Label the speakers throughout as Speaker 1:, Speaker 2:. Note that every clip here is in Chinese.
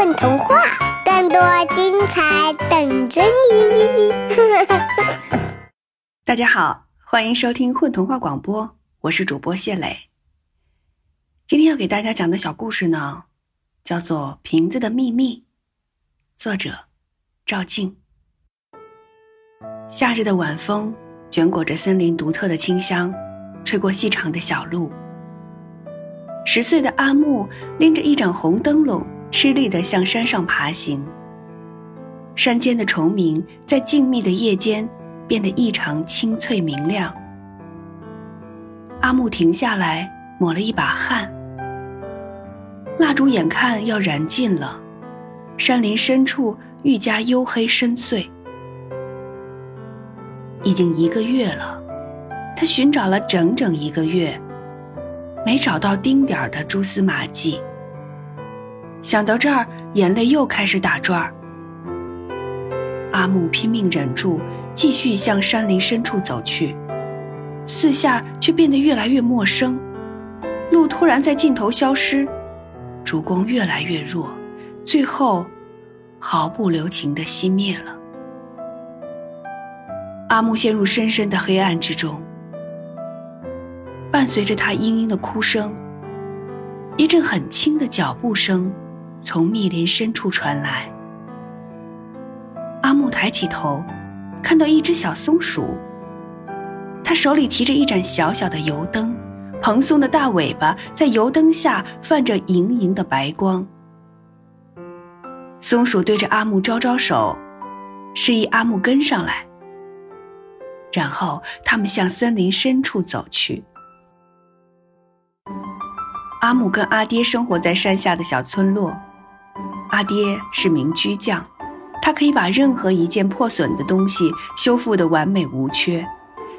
Speaker 1: 混童话，更多精彩等着你！
Speaker 2: 大家好，欢迎收听混童话广播，我是主播谢磊。今天要给大家讲的小故事呢，叫做《瓶子的秘密》，作者赵静。夏日的晚风卷裹着森林独特的清香，吹过细长的小路。十岁的阿木拎着一盏红灯笼，吃力地向山上爬行。山间的虫鸣在静谧的夜间变得异常清脆明亮。阿木停下来，抹了一把汗。蜡烛眼看要燃尽了，山林深处愈加黝黑深邃。已经一个月了，他寻找了整整一个月。没找到丁点儿的蛛丝马迹。想到这儿，眼泪又开始打转儿。阿木拼命忍住，继续向山林深处走去，四下却变得越来越陌生，路突然在尽头消失，烛光越来越弱，最后毫不留情地熄灭了。阿木陷入深深的黑暗之中。伴随着他嘤嘤的哭声，一阵很轻的脚步声从密林深处传来。阿木抬起头，看到一只小松鼠。它手里提着一盏小小的油灯，蓬松的大尾巴在油灯下泛着莹莹的白光。松鼠对着阿木招招手，示意阿木跟上来。然后他们向森林深处走去。阿木跟阿爹生活在山下的小村落，阿爹是名居匠，他可以把任何一件破损的东西修复的完美无缺。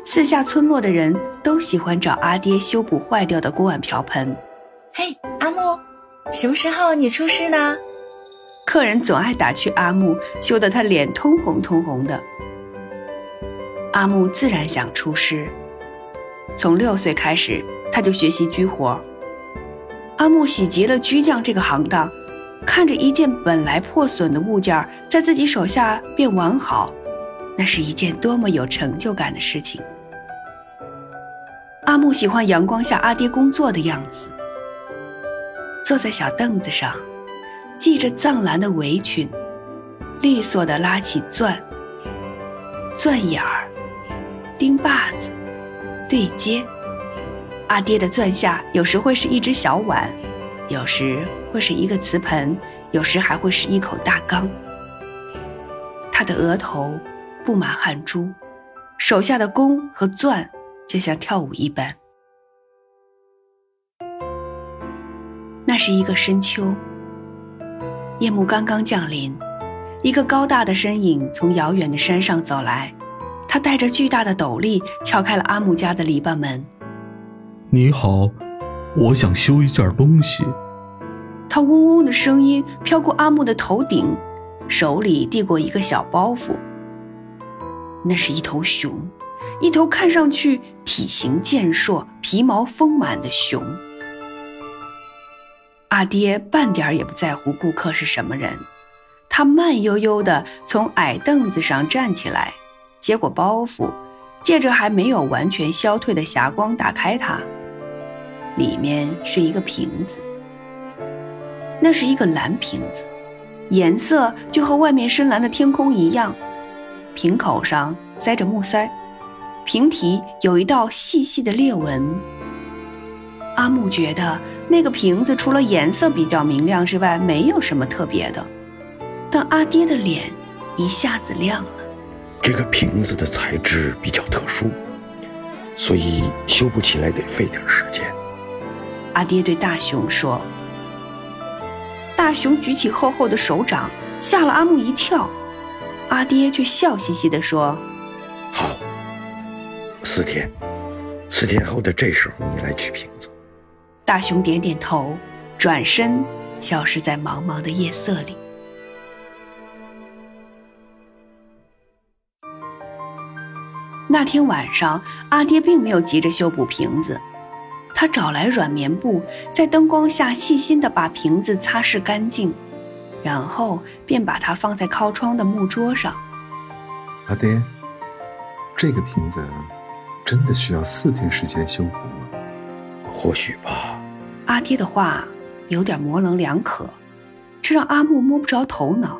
Speaker 2: 四下村落的人都喜欢找阿爹修补坏掉的锅碗瓢盆。
Speaker 3: 嘿，阿木，什么时候你出师呢？
Speaker 2: 客人总爱打趣阿木，羞得他脸通红通红的。阿木自然想出师，从六岁开始他就学习居活。阿木喜极了居匠这个行当，看着一件本来破损的物件在自己手下变完好，那是一件多么有成就感的事情。阿木喜欢阳光下阿爹工作的样子，坐在小凳子上，系着藏蓝的围裙，利索地拉起钻、钻眼儿、钉把子、对接。阿爹的钻下有时会是一只小碗，有时会是一个瓷盆，有时还会是一口大缸。他的额头布满汗珠，手下的弓和钻就像跳舞一般。那是一个深秋，夜幕刚刚降临，一个高大的身影从遥远的山上走来，他带着巨大的斗笠，敲开了阿木家的篱笆门。
Speaker 4: 你好，我想修一件东西。
Speaker 2: 他嗡嗡的声音飘过阿木的头顶，手里递过一个小包袱。那是一头熊，一头看上去体型健硕、皮毛丰满的熊。阿爹半点也不在乎顾客是什么人，他慢悠悠地从矮凳子上站起来，接过包袱，借着还没有完全消退的霞光打开它。里面是一个瓶子，那是一个蓝瓶子，颜色就和外面深蓝的天空一样。瓶口上塞着木塞，瓶体有一道细细的裂纹。阿木觉得那个瓶子除了颜色比较明亮之外，没有什么特别的。但阿爹的脸一下子亮了。
Speaker 5: 这个瓶子的材质比较特殊，所以修补起来得费点时间。
Speaker 2: 阿爹对大熊说：“大熊举起厚厚的手掌，吓了阿木一跳。阿爹却笑嘻嘻地说：‘
Speaker 5: 好，四天，四天后的这时候你来取瓶子。’
Speaker 2: 大熊点点头，转身消失在茫茫的夜色里。那天晚上，阿爹并没有急着修补瓶子。”他找来软棉布，在灯光下细心地把瓶子擦拭干净，然后便把它放在靠窗的木桌上。
Speaker 6: 阿爹，这个瓶子真的需要四天时间修补吗？
Speaker 5: 或许吧。
Speaker 2: 阿爹的话有点模棱两可，这让阿木摸不着头脑。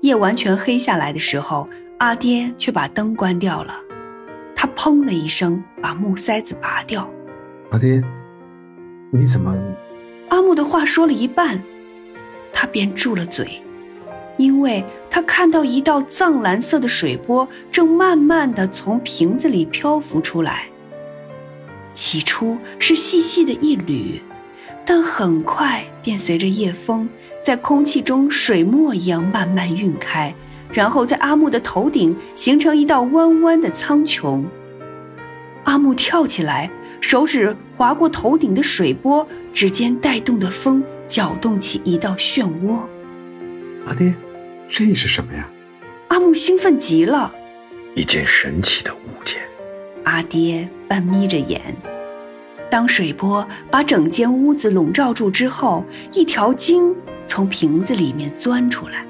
Speaker 2: 夜完全黑下来的时候，阿爹却把灯关掉了。他砰的一声把木塞子拔掉。
Speaker 6: 阿爹，你怎么？
Speaker 2: 阿木的话说了一半，他便住了嘴，因为他看到一道藏蓝色的水波正慢慢的从瓶子里漂浮出来。起初是细细的一缕，但很快便随着夜风在空气中水墨一样慢慢晕开，然后在阿木的头顶形成一道弯弯的苍穹。阿木跳起来，手指划过头顶的水波，指尖带动的风搅动起一道漩涡。
Speaker 6: 阿爹，这是什么呀？
Speaker 2: 阿木兴奋极了，
Speaker 5: 一件神奇的物件。
Speaker 2: 阿爹半眯着眼，当水波把整间屋子笼罩住之后，一条鲸从瓶子里面钻出来，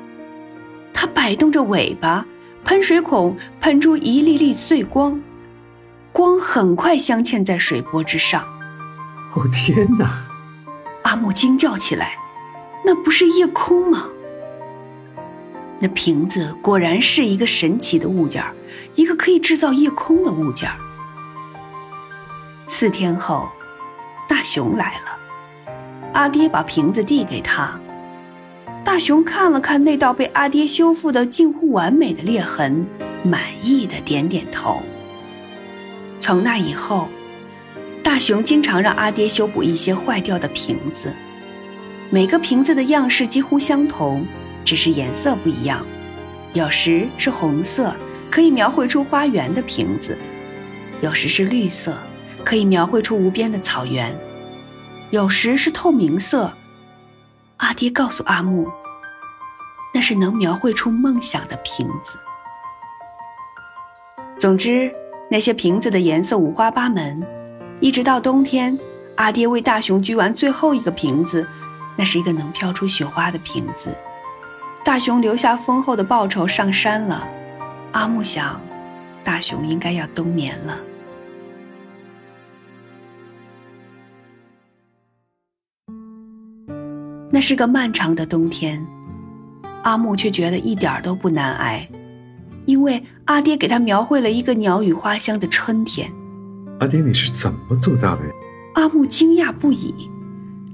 Speaker 2: 它摆动着尾巴，喷水孔喷出一粒粒碎光，光很快镶嵌在水波之上。
Speaker 6: 哦天哪！
Speaker 2: 阿木惊叫起来：“那不是夜空吗？”那瓶子果然是一个神奇的物件儿，一个可以制造夜空的物件儿。四天后，大熊来了，阿爹把瓶子递给他。大熊看了看那道被阿爹修复的近乎完美的裂痕，满意的点点头。从那以后，大熊经常让阿爹修补一些坏掉的瓶子，每个瓶子的样式几乎相同。只是颜色不一样，有时是红色，可以描绘出花园的瓶子；有时是绿色，可以描绘出无边的草原；有时是透明色。阿爹告诉阿木，那是能描绘出梦想的瓶子。总之，那些瓶子的颜色五花八门，一直到冬天，阿爹为大熊锯完最后一个瓶子，那是一个能飘出雪花的瓶子。大熊留下丰厚的报酬上山了，阿木想，大熊应该要冬眠了。那是个漫长的冬天，阿木却觉得一点都不难挨，因为阿爹给他描绘了一个鸟语花香的春天。
Speaker 6: 阿爹，你是怎么做到的呀？
Speaker 2: 阿木惊讶不已，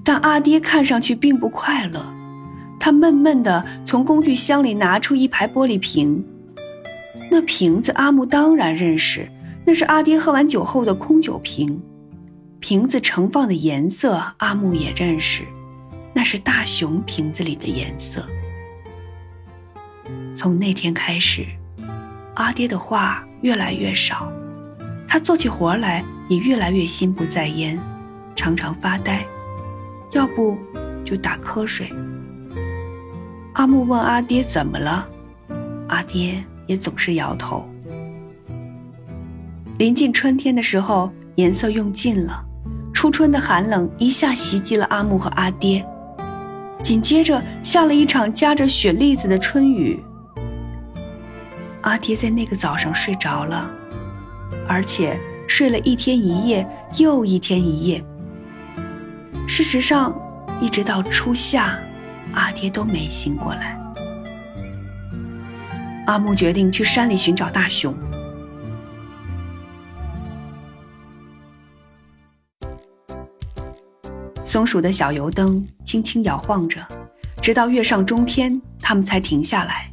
Speaker 2: 但阿爹看上去并不快乐。他闷闷地从工具箱里拿出一排玻璃瓶，那瓶子阿木当然认识，那是阿爹喝完酒后的空酒瓶。瓶子盛放的颜色阿木也认识，那是大熊瓶子里的颜色。从那天开始，阿爹的话越来越少，他做起活来也越来越心不在焉，常常发呆，要不就打瞌睡。阿木问阿爹怎么了，阿爹也总是摇头。临近春天的时候，颜色用尽了，初春的寒冷一下袭击了阿木和阿爹，紧接着下了一场夹着雪粒子的春雨。阿爹在那个早上睡着了，而且睡了一天一夜又一天一夜。事实上，一直到初夏。阿爹都没醒过来。阿木决定去山里寻找大熊。松鼠的小油灯轻轻摇晃着，直到月上中天，他们才停下来。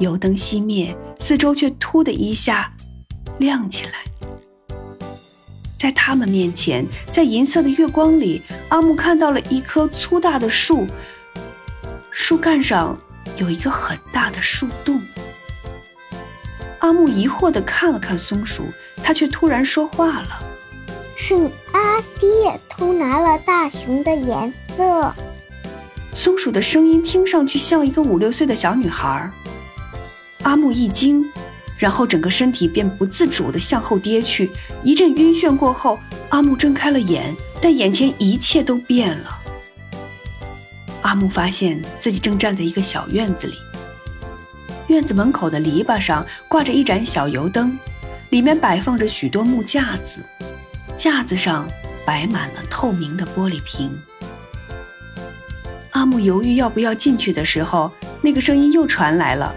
Speaker 2: 油灯熄灭，四周却突的一下亮起来。在他们面前，在银色的月光里，阿木看到了一棵粗大的树。树干上有一个很大的树洞。阿木疑惑地看了看松鼠，它却突然说话了：“
Speaker 1: 是阿爹偷拿了大熊的颜色。”
Speaker 2: 松鼠的声音听上去像一个五六岁的小女孩。阿木一惊，然后整个身体便不自主地向后跌去。一阵晕眩过后，阿木睁开了眼，但眼前一切都变了。阿木发现自己正站在一个小院子里，院子门口的篱笆上挂着一盏小油灯，里面摆放着许多木架子，架子上摆满了透明的玻璃瓶。阿木犹豫要不要进去的时候，那个声音又传来了：“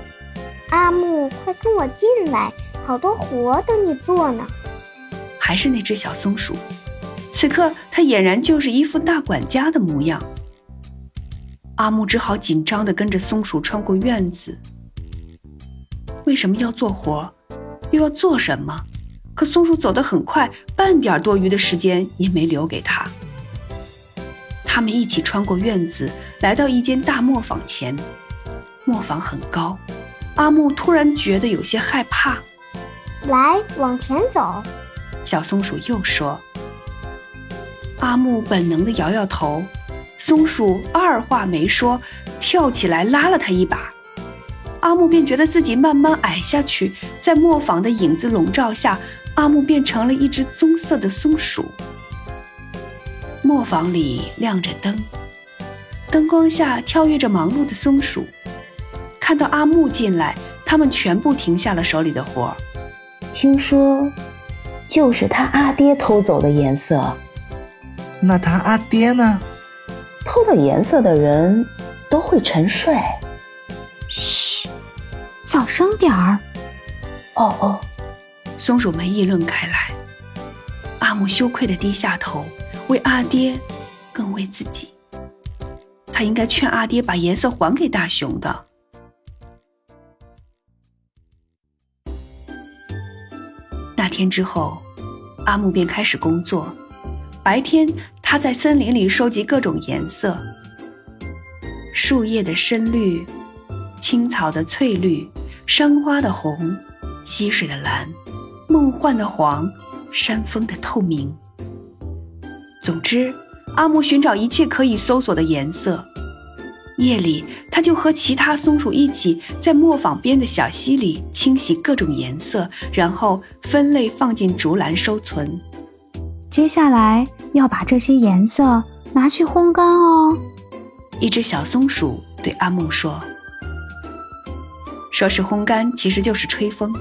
Speaker 1: 阿木，快跟我进来，好多活等你做呢。”
Speaker 2: 还是那只小松鼠，此刻它俨然就是一副大管家的模样。阿木只好紧张地跟着松鼠穿过院子。为什么要做活？又要做什么？可松鼠走得很快，半点多余的时间也没留给他。他们一起穿过院子，来到一间大磨坊前。磨坊很高，阿木突然觉得有些害怕。
Speaker 1: 来，往前走。
Speaker 2: 小松鼠又说。阿木本能地摇摇头。松鼠二话没说，跳起来拉了他一把，阿木便觉得自己慢慢矮下去，在磨坊的影子笼罩下，阿木变成了一只棕色的松鼠。磨坊里亮着灯，灯光下跳跃着忙碌的松鼠，看到阿木进来，他们全部停下了手里的活儿。
Speaker 3: 听说，就是他阿爹偷走的颜色。
Speaker 7: 那他阿爹呢？
Speaker 3: 偷了颜色的人都会沉睡。
Speaker 8: 嘘，小声点儿。
Speaker 3: 哦哦，
Speaker 2: 松鼠们议论开来。阿木羞愧地低下头，为阿爹，更为自己。他应该劝阿爹把颜色还给大熊的。那天之后，阿木便开始工作。白天，他在森林里收集各种颜色：树叶的深绿、青草的翠绿、山花的红、溪水的蓝、梦幻的黄、山峰的透明。总之，阿木寻找一切可以搜索的颜色。夜里，他就和其他松鼠一起在磨坊边的小溪里清洗各种颜色，然后分类放进竹篮收存。
Speaker 8: 接下来要把这些颜色拿去烘干哦。
Speaker 2: 一只小松鼠对阿木说：“说是烘干，其实就是吹风。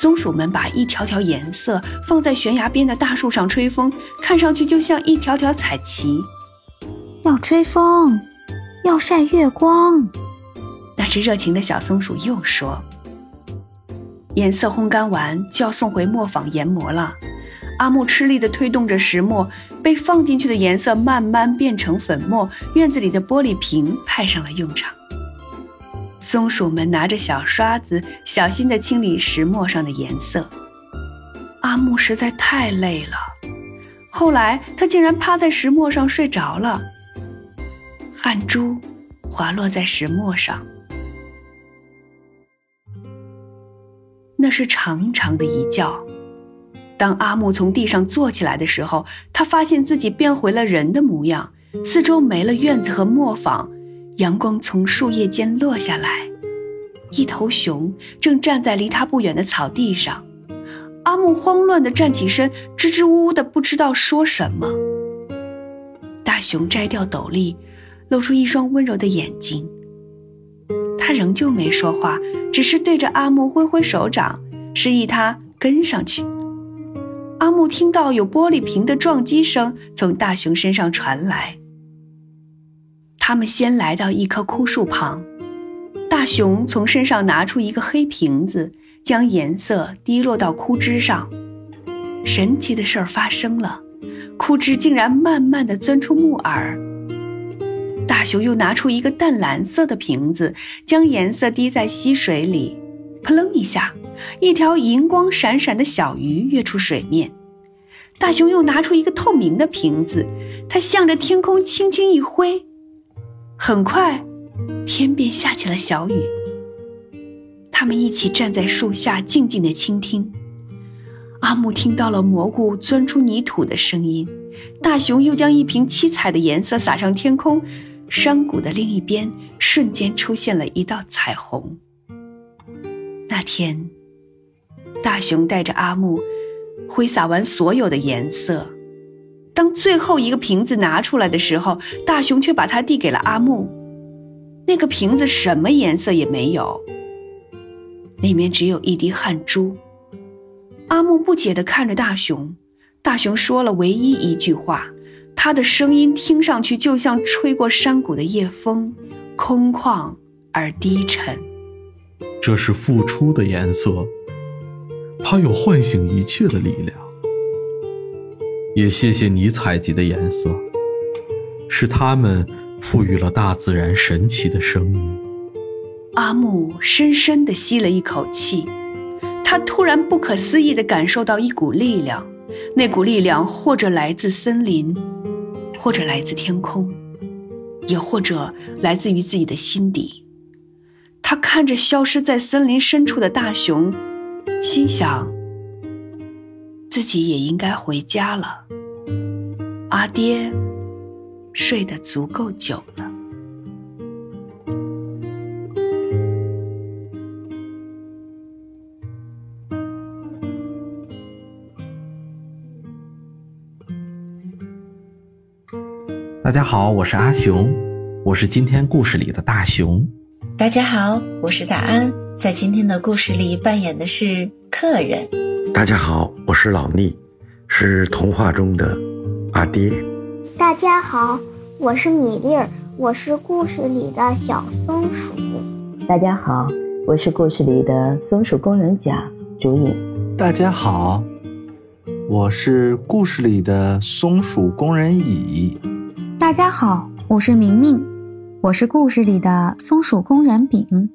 Speaker 2: 松鼠们把一条条颜色放在悬崖边的大树上吹风，看上去就像一条条彩旗。
Speaker 8: 要吹风，要晒月光。”
Speaker 2: 那只热情的小松鼠又说：“颜色烘干完就要送回磨坊研磨了。”阿木吃力地推动着石磨，被放进去的颜色慢慢变成粉末，院子里的玻璃瓶派上了用场。松鼠们拿着小刷子，小心地清理石磨上的颜色。阿木实在太累了，后来他竟然趴在石磨上睡着了，汗珠滑落在石磨上。那是长长的一觉。当阿木从地上坐起来的时候，他发现自己变回了人的模样，四周没了院子和磨坊，阳光从树叶间落下来，一头熊正站在离他不远的草地上。阿木慌乱地站起身，支支吾吾的不知道说什么。大熊摘掉斗笠，露出一双温柔的眼睛。他仍旧没说话，只是对着阿木挥挥手掌，示意他跟上去。阿木听到有玻璃瓶的撞击声从大熊身上传来。他们先来到一棵枯树旁，大熊从身上拿出一个黑瓶子，将颜色滴落到枯枝上。神奇的事儿发生了，枯枝竟然慢慢的钻出木耳。大熊又拿出一个淡蓝色的瓶子，将颜色滴在溪水里。扑棱一下，一条银光闪闪的小鱼跃出水面。大熊又拿出一个透明的瓶子，他向着天空轻轻一挥，很快，天便下起了小雨。他们一起站在树下，静静地倾听。阿木听到了蘑菇钻出泥土的声音。大熊又将一瓶七彩的颜色洒上天空，山谷的另一边瞬间出现了一道彩虹。那天，大熊带着阿木挥洒完所有的颜色。当最后一个瓶子拿出来的时候，大熊却把它递给了阿木。那个瓶子什么颜色也没有，里面只有一滴汗珠。阿木不解地看着大熊，大熊说了唯一一句话，他的声音听上去就像吹过山谷的夜风，空旷而低沉。
Speaker 4: 这是付出的颜色，它有唤醒一切的力量。也谢谢你采集的颜色，是它们赋予了大自然神奇的生命。
Speaker 2: 阿木深深地吸了一口气，他突然不可思议地感受到一股力量，那股力量或者来自森林，或者来自天空，也或者来自于自己的心底。他看着消失在森林深处的大熊，心想。自己也应该回家了。阿爹睡得足够久了。
Speaker 7: 大家好，我是阿雄，我是今天故事里的大熊。
Speaker 9: 大家好，我是大安，在今天的故事里扮演的是客人。
Speaker 5: 大家好，我是老聂，是童话中的阿爹。
Speaker 1: 大家好，我是米粒儿，我是故事里的小松鼠。
Speaker 3: 大家好，我是故事里的松鼠工人甲竹影。
Speaker 7: 大家好，我是故事里的松鼠工人乙。
Speaker 8: 大家好，我是明明，我是故事里的松鼠工人丙。